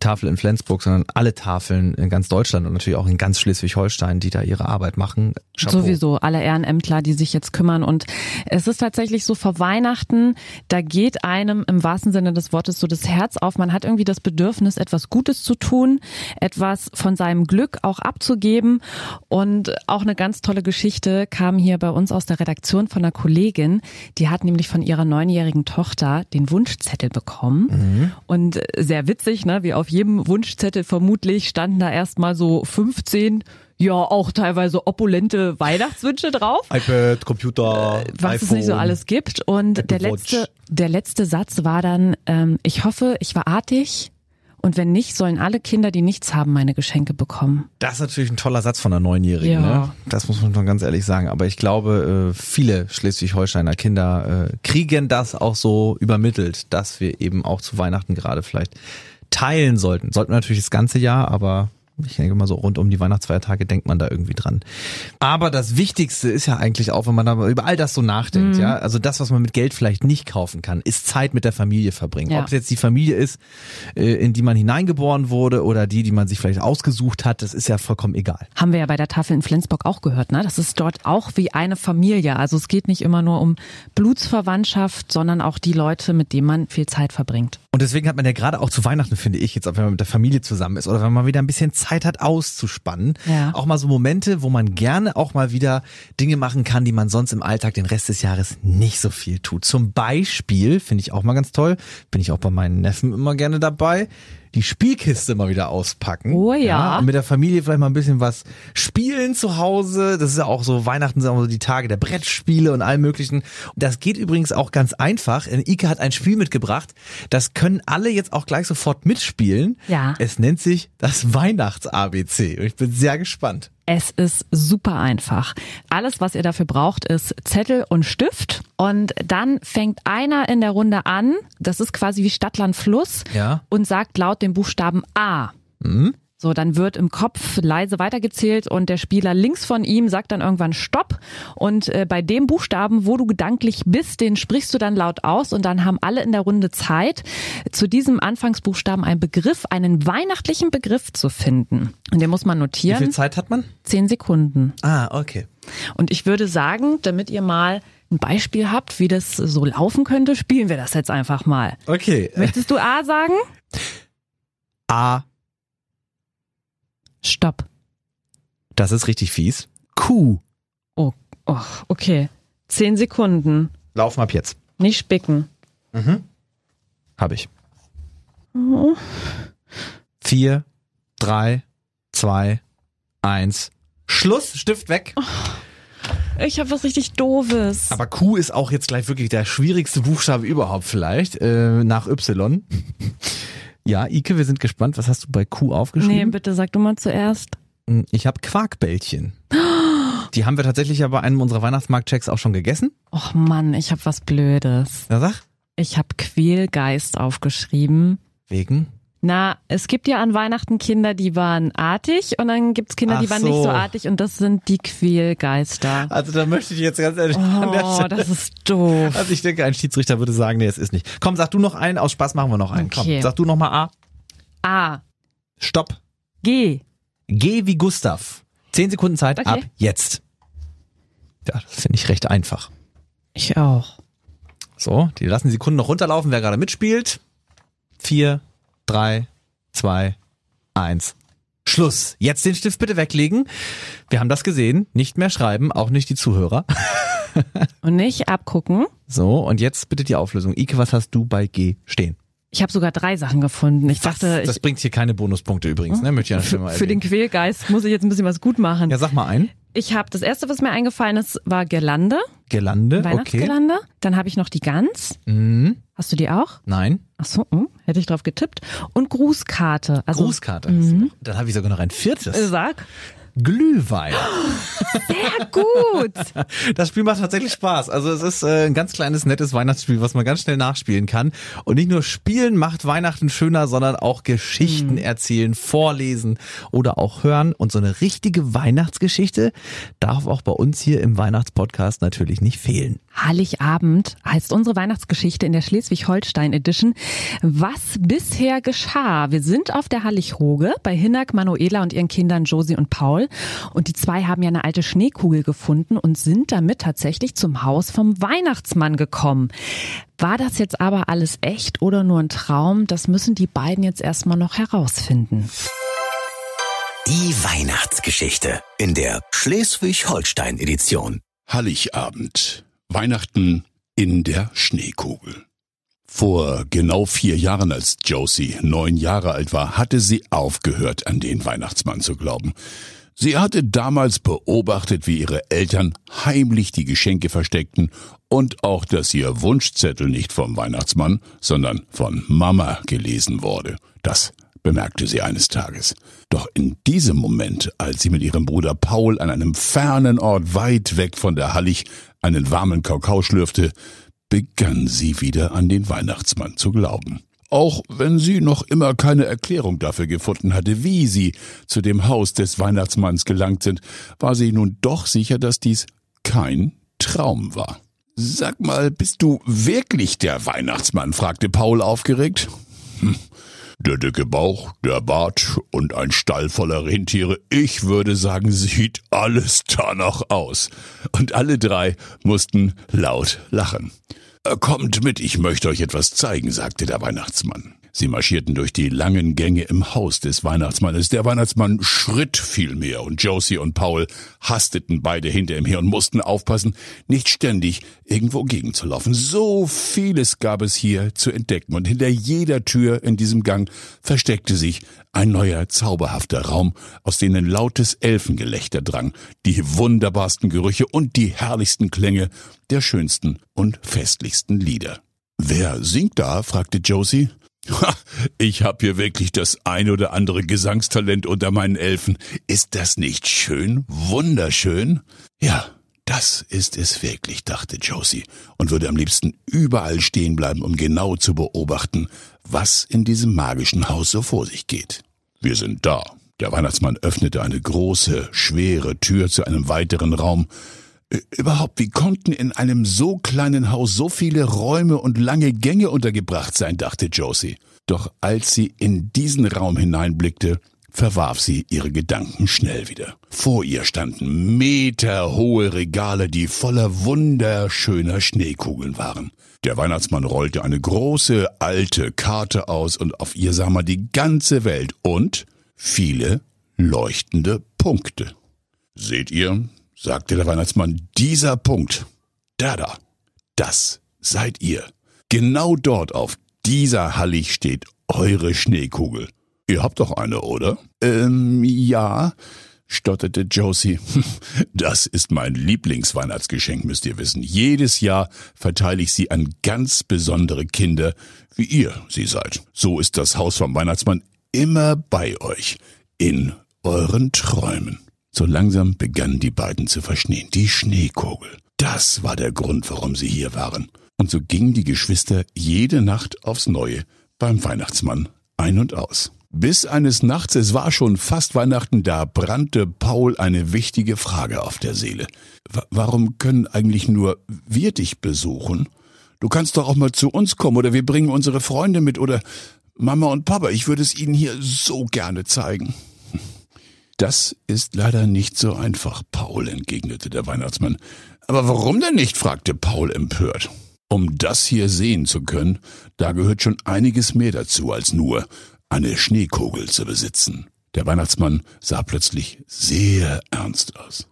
Tafel in Flensburg, sondern alle Tafeln in ganz Deutschland und natürlich auch in ganz Schleswig-Holstein, die da ihre Arbeit machen. Chapeau. Sowieso, alle Ehrenämtler, die sich jetzt kümmern. Und es ist tatsächlich so vor Weihnachten, da geht einem im wahrsten Sinne des Wortes so das Herz auf. Man hat irgendwie das Bedürfnis, etwas Gutes zu tun, etwas von seinem Glück auch abzugeben. Und auch eine ganz tolle Geschichte kam hier bei uns aus der Redaktion von einer Kollegin. Die hat nämlich von ihrer neunjährigen Tochter den Wunschzettel bekommen. Und sehr witzig, ne? wie auf jedem Wunschzettel vermutlich standen da erstmal so 15 ja, auch teilweise opulente Weihnachtswünsche drauf, iPad, Computer, was es nicht so alles gibt. Und Apple der Watch. letzte, der letzte Satz war dann, ähm, ich hoffe, ich war artig. Und wenn nicht, sollen alle Kinder, die nichts haben, meine Geschenke bekommen. Das ist natürlich ein toller Satz von einer Neunjährigen. Ja. Ne? Das muss man schon ganz ehrlich sagen. Aber ich glaube, äh, viele Schleswig-Holsteiner Kinder äh, kriegen das auch so übermittelt, dass wir eben auch zu Weihnachten gerade vielleicht teilen sollten. Sollten wir natürlich das ganze Jahr, aber ich denke mal so rund um die Weihnachtsfeiertage denkt man da irgendwie dran. Aber das Wichtigste ist ja eigentlich auch, wenn man da über all das so nachdenkt, Mhm. ja, also das, was man mit Geld vielleicht nicht kaufen kann, ist Zeit mit der Familie verbringen. Ja. Ob es jetzt die Familie ist, äh, in die man hineingeboren wurde oder die, die man sich vielleicht ausgesucht hat, das ist ja vollkommen egal. Haben wir ja bei der Tafel in Flensburg auch gehört, ne? Das ist dort auch wie eine Familie. Also es geht nicht immer nur um Blutsverwandtschaft, sondern auch die Leute, mit denen man viel Zeit verbringt. Und deswegen hat man ja gerade auch zu Weihnachten, finde ich, jetzt, auch wenn man mit der Familie zusammen ist oder wenn man wieder ein bisschen Zeit hat auszuspannen, Ja. auch mal so Momente, wo man gerne auch mal wieder Dinge machen kann, die man sonst im Alltag den Rest des Jahres nicht so viel tut. Zum Beispiel, finde ich auch mal ganz toll, bin ich auch bei meinen Neffen immer gerne dabei, die Spielkiste mal wieder auspacken. Oh ja. und mit der Familie vielleicht mal ein bisschen was spielen zu Hause. Das ist ja auch so, Weihnachten sind auch so die Tage der Brettspiele und allem möglichen. Und das geht übrigens auch ganz einfach. Ike hat ein Spiel mitgebracht. Das können alle jetzt auch gleich sofort mitspielen. Ja. Es nennt sich das Weihnachts-ABC. Ich bin sehr gespannt. Es ist super einfach. Alles, was ihr dafür braucht, ist Zettel und Stift. Und dann fängt einer in der Runde an, das ist quasi wie Stadtland Fluss, Ja. und sagt laut den Buchstaben A. Mhm. So, dann wird im Kopf leise weitergezählt und der Spieler links von ihm sagt dann irgendwann Stopp. Und äh, bei dem Buchstaben, wo du gedanklich bist, den sprichst du dann laut aus und dann haben alle in der Runde Zeit, zu diesem Anfangsbuchstaben einen Begriff, einen weihnachtlichen Begriff zu finden. Und den muss man Wie notieren. viel Zeit hat man? Zehn Sekunden. Ah, okay. Und ich würde sagen, damit ihr mal ein Beispiel habt, wie das so laufen könnte, spielen wir das jetzt einfach mal. Okay. Möchtest du A sagen? A, Stopp. das ist richtig fies. Q. Oh, oh okay. Zehn Sekunden. Laufen ab jetzt. Nicht spicken. Habe ich. Vier, drei, zwei, eins. Schluss, Stift weg. Ich habe was richtig Doofes. Aber Q ist auch jetzt gleich wirklich der schwierigste Buchstabe überhaupt vielleicht, äh, nach Y. Ja, Ike, wir sind gespannt. Was hast du bei Q nee, aufgeschrieben? bitte sag du mal zuerst. ich habe Quarkbällchen. *gasps* Die haben wir tatsächlich ja bei einem unserer Weihnachtsmarktchecks auch schon gegessen. Och Mann, ich habe was Blödes. Na sag. Ich habe Quälgeist aufgeschrieben. Wegen? Na, es gibt ja an Weihnachten Kinder, die waren artig und dann gibt's Kinder, die Ach waren nicht so. so artig und das sind die Quälgeister. Also da möchte ich jetzt ganz ehrlich Oh, das ist doof. Also ich denke, ein Schiedsrichter würde sagen, nee, es ist nicht. Komm, sag du noch einen. Aus Spaß machen wir noch einen. Okay. Komm, sag du noch mal A. A, Stopp. G. G wie Gustav. Zehn Sekunden Zeit. Okay. Ab jetzt. Ja, das finde ich recht einfach. Ich auch. So, die lassen die Sekunden noch runterlaufen, wer gerade mitspielt. Vier, drei, zwei, eins. Schluss. Jetzt den Stift bitte weglegen. Wir haben das gesehen. Nicht mehr schreiben, auch nicht die Zuhörer. *laughs* Und nicht abgucken. So, und jetzt bitte die Auflösung. Ike, was hast du bei G stehen? Ich habe sogar drei Sachen gefunden. Ich dachte, Das ich, bringt hier keine Bonuspunkte übrigens, ne? Möchte ich für, für den. Quälgeist muss ich jetzt ein bisschen was gut machen. Ja, sag mal ein. Ich habe das erste, was mir eingefallen ist, war Girlande, Girlande, okay. Weihnachtsgirlande. Dann habe ich noch die Gans. Mhm. Hast du die auch? Nein. Ach so, hm, hätte ich drauf getippt. Und Grußkarte. Also, Grußkarte. noch. Dann habe ich sogar noch ein viertes. Sag. Glühwein. Sehr gut. *laughs* Das Spiel macht tatsächlich Spaß. Also es ist äh, ein ganz kleines, nettes Weihnachtsspiel, was man ganz schnell nachspielen kann. Und nicht nur spielen macht Weihnachten schöner, sondern auch Geschichten erzählen, vorlesen oder auch hören. Und so eine richtige Weihnachtsgeschichte darf auch bei uns hier im Weihnachtspodcast natürlich nicht fehlen. Heiligabend heißt unsere Weihnachtsgeschichte in der Schleswig-Holstein Edition. Was bisher geschah? Wir sind auf der Hallighoge bei Hinnack, Manuela und ihren Kindern Josie und Paul. Und die zwei haben ja eine alte Schneekugel gefunden und sind damit tatsächlich zum Haus vom Weihnachtsmann gekommen. War das jetzt aber alles echt oder nur ein Traum? Das müssen die beiden jetzt erstmal noch herausfinden. Die Weihnachtsgeschichte in der Schleswig-Holstein-Edition. Heiligabend. Weihnachten in der Schneekugel. Vor genau vier Jahren, als Josie neun Jahre alt war, hatte sie aufgehört, an den Weihnachtsmann zu glauben. Sie hatte damals beobachtet, wie ihre Eltern heimlich die Geschenke versteckten und auch, dass ihr Wunschzettel nicht vom Weihnachtsmann, sondern von Mama gelesen wurde. Das bemerkte sie eines Tages. Doch in diesem Moment, als sie mit ihrem Bruder Paul an einem fernen Ort weit weg von der Hallig einen warmen Kakao schlürfte, begann sie wieder an den Weihnachtsmann zu glauben. Auch wenn sie noch immer keine Erklärung dafür gefunden hatte, wie sie zu dem Haus des Weihnachtsmanns gelangt sind, war sie nun doch sicher, dass dies kein Traum war. Sag mal, bist du wirklich der Weihnachtsmann? fragte Paul aufgeregt. Hm. Der dicke Bauch, der Bart und ein Stall voller Rentiere. Ich würde sagen, sieht alles danach aus. Und alle drei mussten laut lachen. Äh, Kommt mit, ich möchte euch etwas zeigen, sagte der Weihnachtsmann. Sie marschierten durch die langen Gänge im Haus des Weihnachtsmannes. Der Weihnachtsmann schritt vielmehr und Josie und Paul hasteten beide hinter ihm her und mussten aufpassen, nicht ständig irgendwo gegenzulaufen. So vieles gab es hier zu entdecken und hinter jeder Tür in diesem Gang versteckte sich ein neuer zauberhafter Raum, aus denen lautes Elfengelächter drang, die wunderbarsten Gerüche und die herrlichsten Klänge der schönsten und festlichsten Lieder. Wer singt da? fragte Josie. *laughs* Ich hab hier wirklich das ein oder andere Gesangstalent unter meinen Elfen. Ist das nicht schön? Wunderschön? Ja, das ist es wirklich, dachte Josie und würde am liebsten überall stehen bleiben, um genau zu beobachten, was in diesem magischen Haus so vor sich geht. Wir sind da. Der Weihnachtsmann öffnete eine große, schwere Tür zu einem weiteren Raum. Überhaupt, wie konnten in einem so kleinen Haus so viele Räume und lange Gänge untergebracht sein, dachte Josie. Doch als sie in diesen Raum hineinblickte, verwarf sie ihre Gedanken schnell wieder. Vor ihr standen meterhohe Regale, die voller wunderschöner Schneekugeln waren. Der Weihnachtsmann rollte eine große alte Karte aus und auf ihr sah man die ganze Welt und viele leuchtende Punkte. Seht ihr, sagte der Weihnachtsmann, dieser Punkt, da da, das seid ihr. Genau dort auf dieser Hallig steht eure Schneekugel. Ihr habt doch eine, oder? Ähm, ja, stotterte Josie. *laughs* Das ist mein Lieblingsweihnachtsgeschenk, müsst ihr wissen. Jedes Jahr verteile ich sie an ganz besondere Kinder, wie ihr sie seid. So ist das Haus vom Weihnachtsmann immer bei euch, in euren Träumen. So langsam begannen die beiden zu verstehen. Die Schneekugel. Das war der Grund, warum sie hier waren. Und so gingen die Geschwister jede Nacht aufs Neue beim Weihnachtsmann ein und aus. Bis eines Nachts, es war schon fast Weihnachten, da brannte Paul eine wichtige Frage auf der Seele. W warum können eigentlich nur wir dich besuchen? Du kannst doch auch mal zu uns kommen oder wir bringen unsere Freunde mit oder Mama und Papa, ich würde es ihnen hier so gerne zeigen. Das ist leider nicht so einfach, Paul, entgegnete der Weihnachtsmann. Aber warum denn nicht? fragte Paul empört. Um das hier sehen zu können, da gehört schon einiges mehr dazu als nur eine Schneekugel zu besitzen. Der Weihnachtsmann sah plötzlich sehr ernst aus.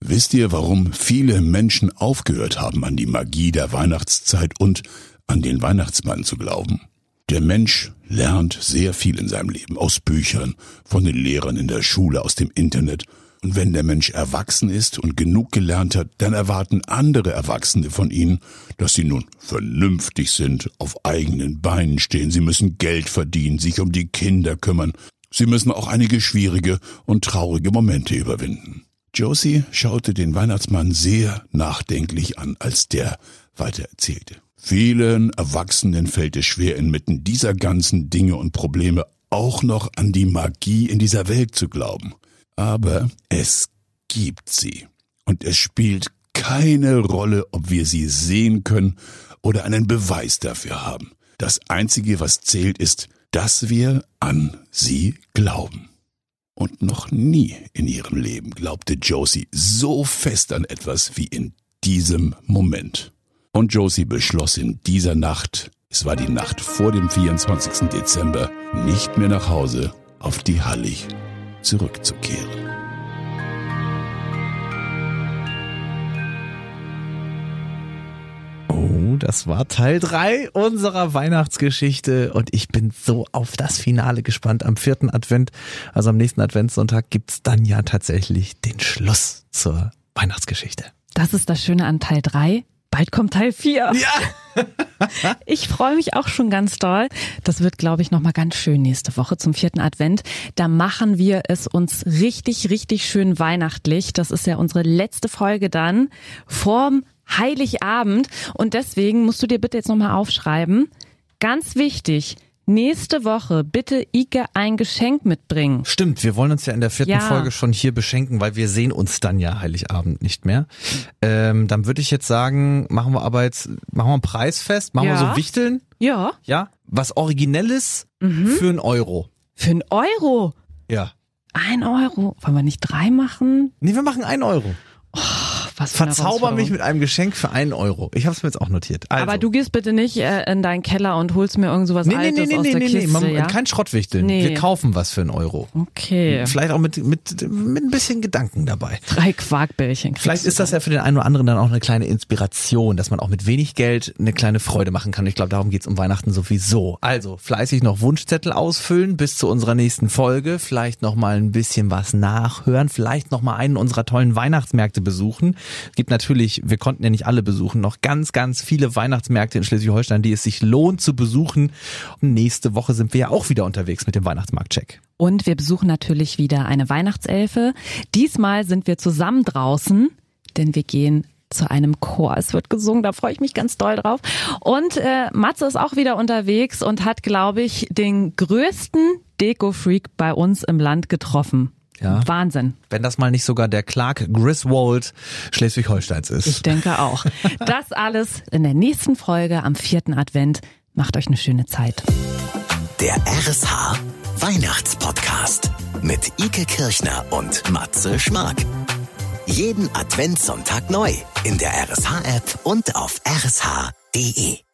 Wisst ihr, warum viele Menschen aufgehört haben, an die Magie der Weihnachtszeit und an den Weihnachtsmann zu glauben? Der Mensch lernt sehr viel in seinem Leben, aus Büchern, von den Lehrern in der Schule, aus dem Internet. Und wenn der Mensch erwachsen ist und genug gelernt hat, dann erwarten andere Erwachsene von ihnen, dass sie nun vernünftig sind, auf eigenen Beinen stehen, sie müssen Geld verdienen, sich um die Kinder kümmern, sie müssen auch einige schwierige und traurige Momente überwinden. Josie schaute den Weihnachtsmann sehr nachdenklich an, als der weiter erzählte. Vielen Erwachsenen fällt es schwer, inmitten dieser ganzen Dinge und Probleme auch noch an die Magie in dieser Welt zu glauben. Aber es gibt sie. Und es spielt keine Rolle, ob wir sie sehen können oder einen Beweis dafür haben. Das Einzige, was zählt, ist, dass wir an sie glauben. Und noch nie in ihrem Leben glaubte Josie so fest an etwas wie in diesem Moment. Und Josie beschloss in dieser Nacht, es war die Nacht vor dem 24. Dezember, nicht mehr nach Hause auf die Hallig zurückzukehren. Oh, das war Teil drei unserer Weihnachtsgeschichte und ich bin so auf das Finale gespannt. Am vierten Advent, also am nächsten Adventssonntag, gibt's dann ja tatsächlich den Schluss zur Weihnachtsgeschichte. Das ist das Schöne an Teil drei. Bald kommt Teil 4. Ja. *laughs* ich freue mich auch schon ganz doll. Das wird, glaube ich, nochmal ganz schön nächste Woche zum vierten Advent. Da machen wir es uns richtig, richtig schön weihnachtlich. Das ist ja unsere letzte Folge dann vorm Heiligabend. Und deswegen musst du dir bitte jetzt nochmal aufschreiben. Ganz wichtig. Nächste Woche bitte Ike ein Geschenk mitbringen. Stimmt, wir wollen uns ja in der vierten Ja. Folge schon hier beschenken, weil wir sehen uns dann ja Heiligabend nicht mehr. Ähm, dann würde ich jetzt sagen, machen wir aber jetzt, machen wir einen Preis fest, machen wir Ja. so Wichteln, Ja. ja? Was Originelles für einen Euro. Für einen Euro. Ja. Ein Euro. Wollen wir nicht drei machen? Nee, wir machen einen Euro. Was für Verzauber mich mit einem Geschenk für einen Euro. Ich habe es mir jetzt auch notiert. Also. Aber du gehst bitte nicht äh, in deinen Keller und holst mir irgend sowas Nee, nee, Altes nee, nee, aus nee, der nee, Kiste, nee. Man, ja? kein Schrottwichteln. Nee. Wir kaufen was für einen Euro. Okay. Vielleicht auch mit, mit, mit ein bisschen Gedanken dabei. Drei Quarkbällchen. Vielleicht ist das ja für den einen oder anderen dann auch eine kleine Inspiration, dass man auch mit wenig Geld eine kleine Freude machen kann. Ich glaube, darum geht's um Weihnachten sowieso. Also fleißig noch Wunschzettel ausfüllen bis zu unserer nächsten Folge. Vielleicht noch mal ein bisschen was nachhören. Vielleicht noch mal einen unserer tollen Weihnachtsmärkte besuchen. Es gibt natürlich, wir konnten ja nicht alle besuchen, noch ganz, ganz viele Weihnachtsmärkte in Schleswig-Holstein, die es sich lohnt zu besuchen. Und nächste Woche sind wir ja auch wieder unterwegs mit dem Weihnachtsmarktcheck. Und wir besuchen natürlich wieder eine Weihnachtselfe. Diesmal sind wir zusammen draußen, denn wir gehen zu einem Chor. Es wird gesungen, da freue ich mich ganz doll drauf. Und äh, Matze ist auch wieder unterwegs und hat, glaube ich, den größten Deko-Freak bei uns im Land getroffen. Ja. Wahnsinn. Wenn das mal nicht sogar der Clark Griswold Schleswig-Holsteins ist. Ich denke auch. Das alles in der nächsten Folge am vierten Advent. Macht euch eine schöne Zeit. Der RSH Weihnachtspodcast mit Ike Kirchner und Matze Schmark. Jeden Adventssonntag neu in der RSH-App und auf rsh.de.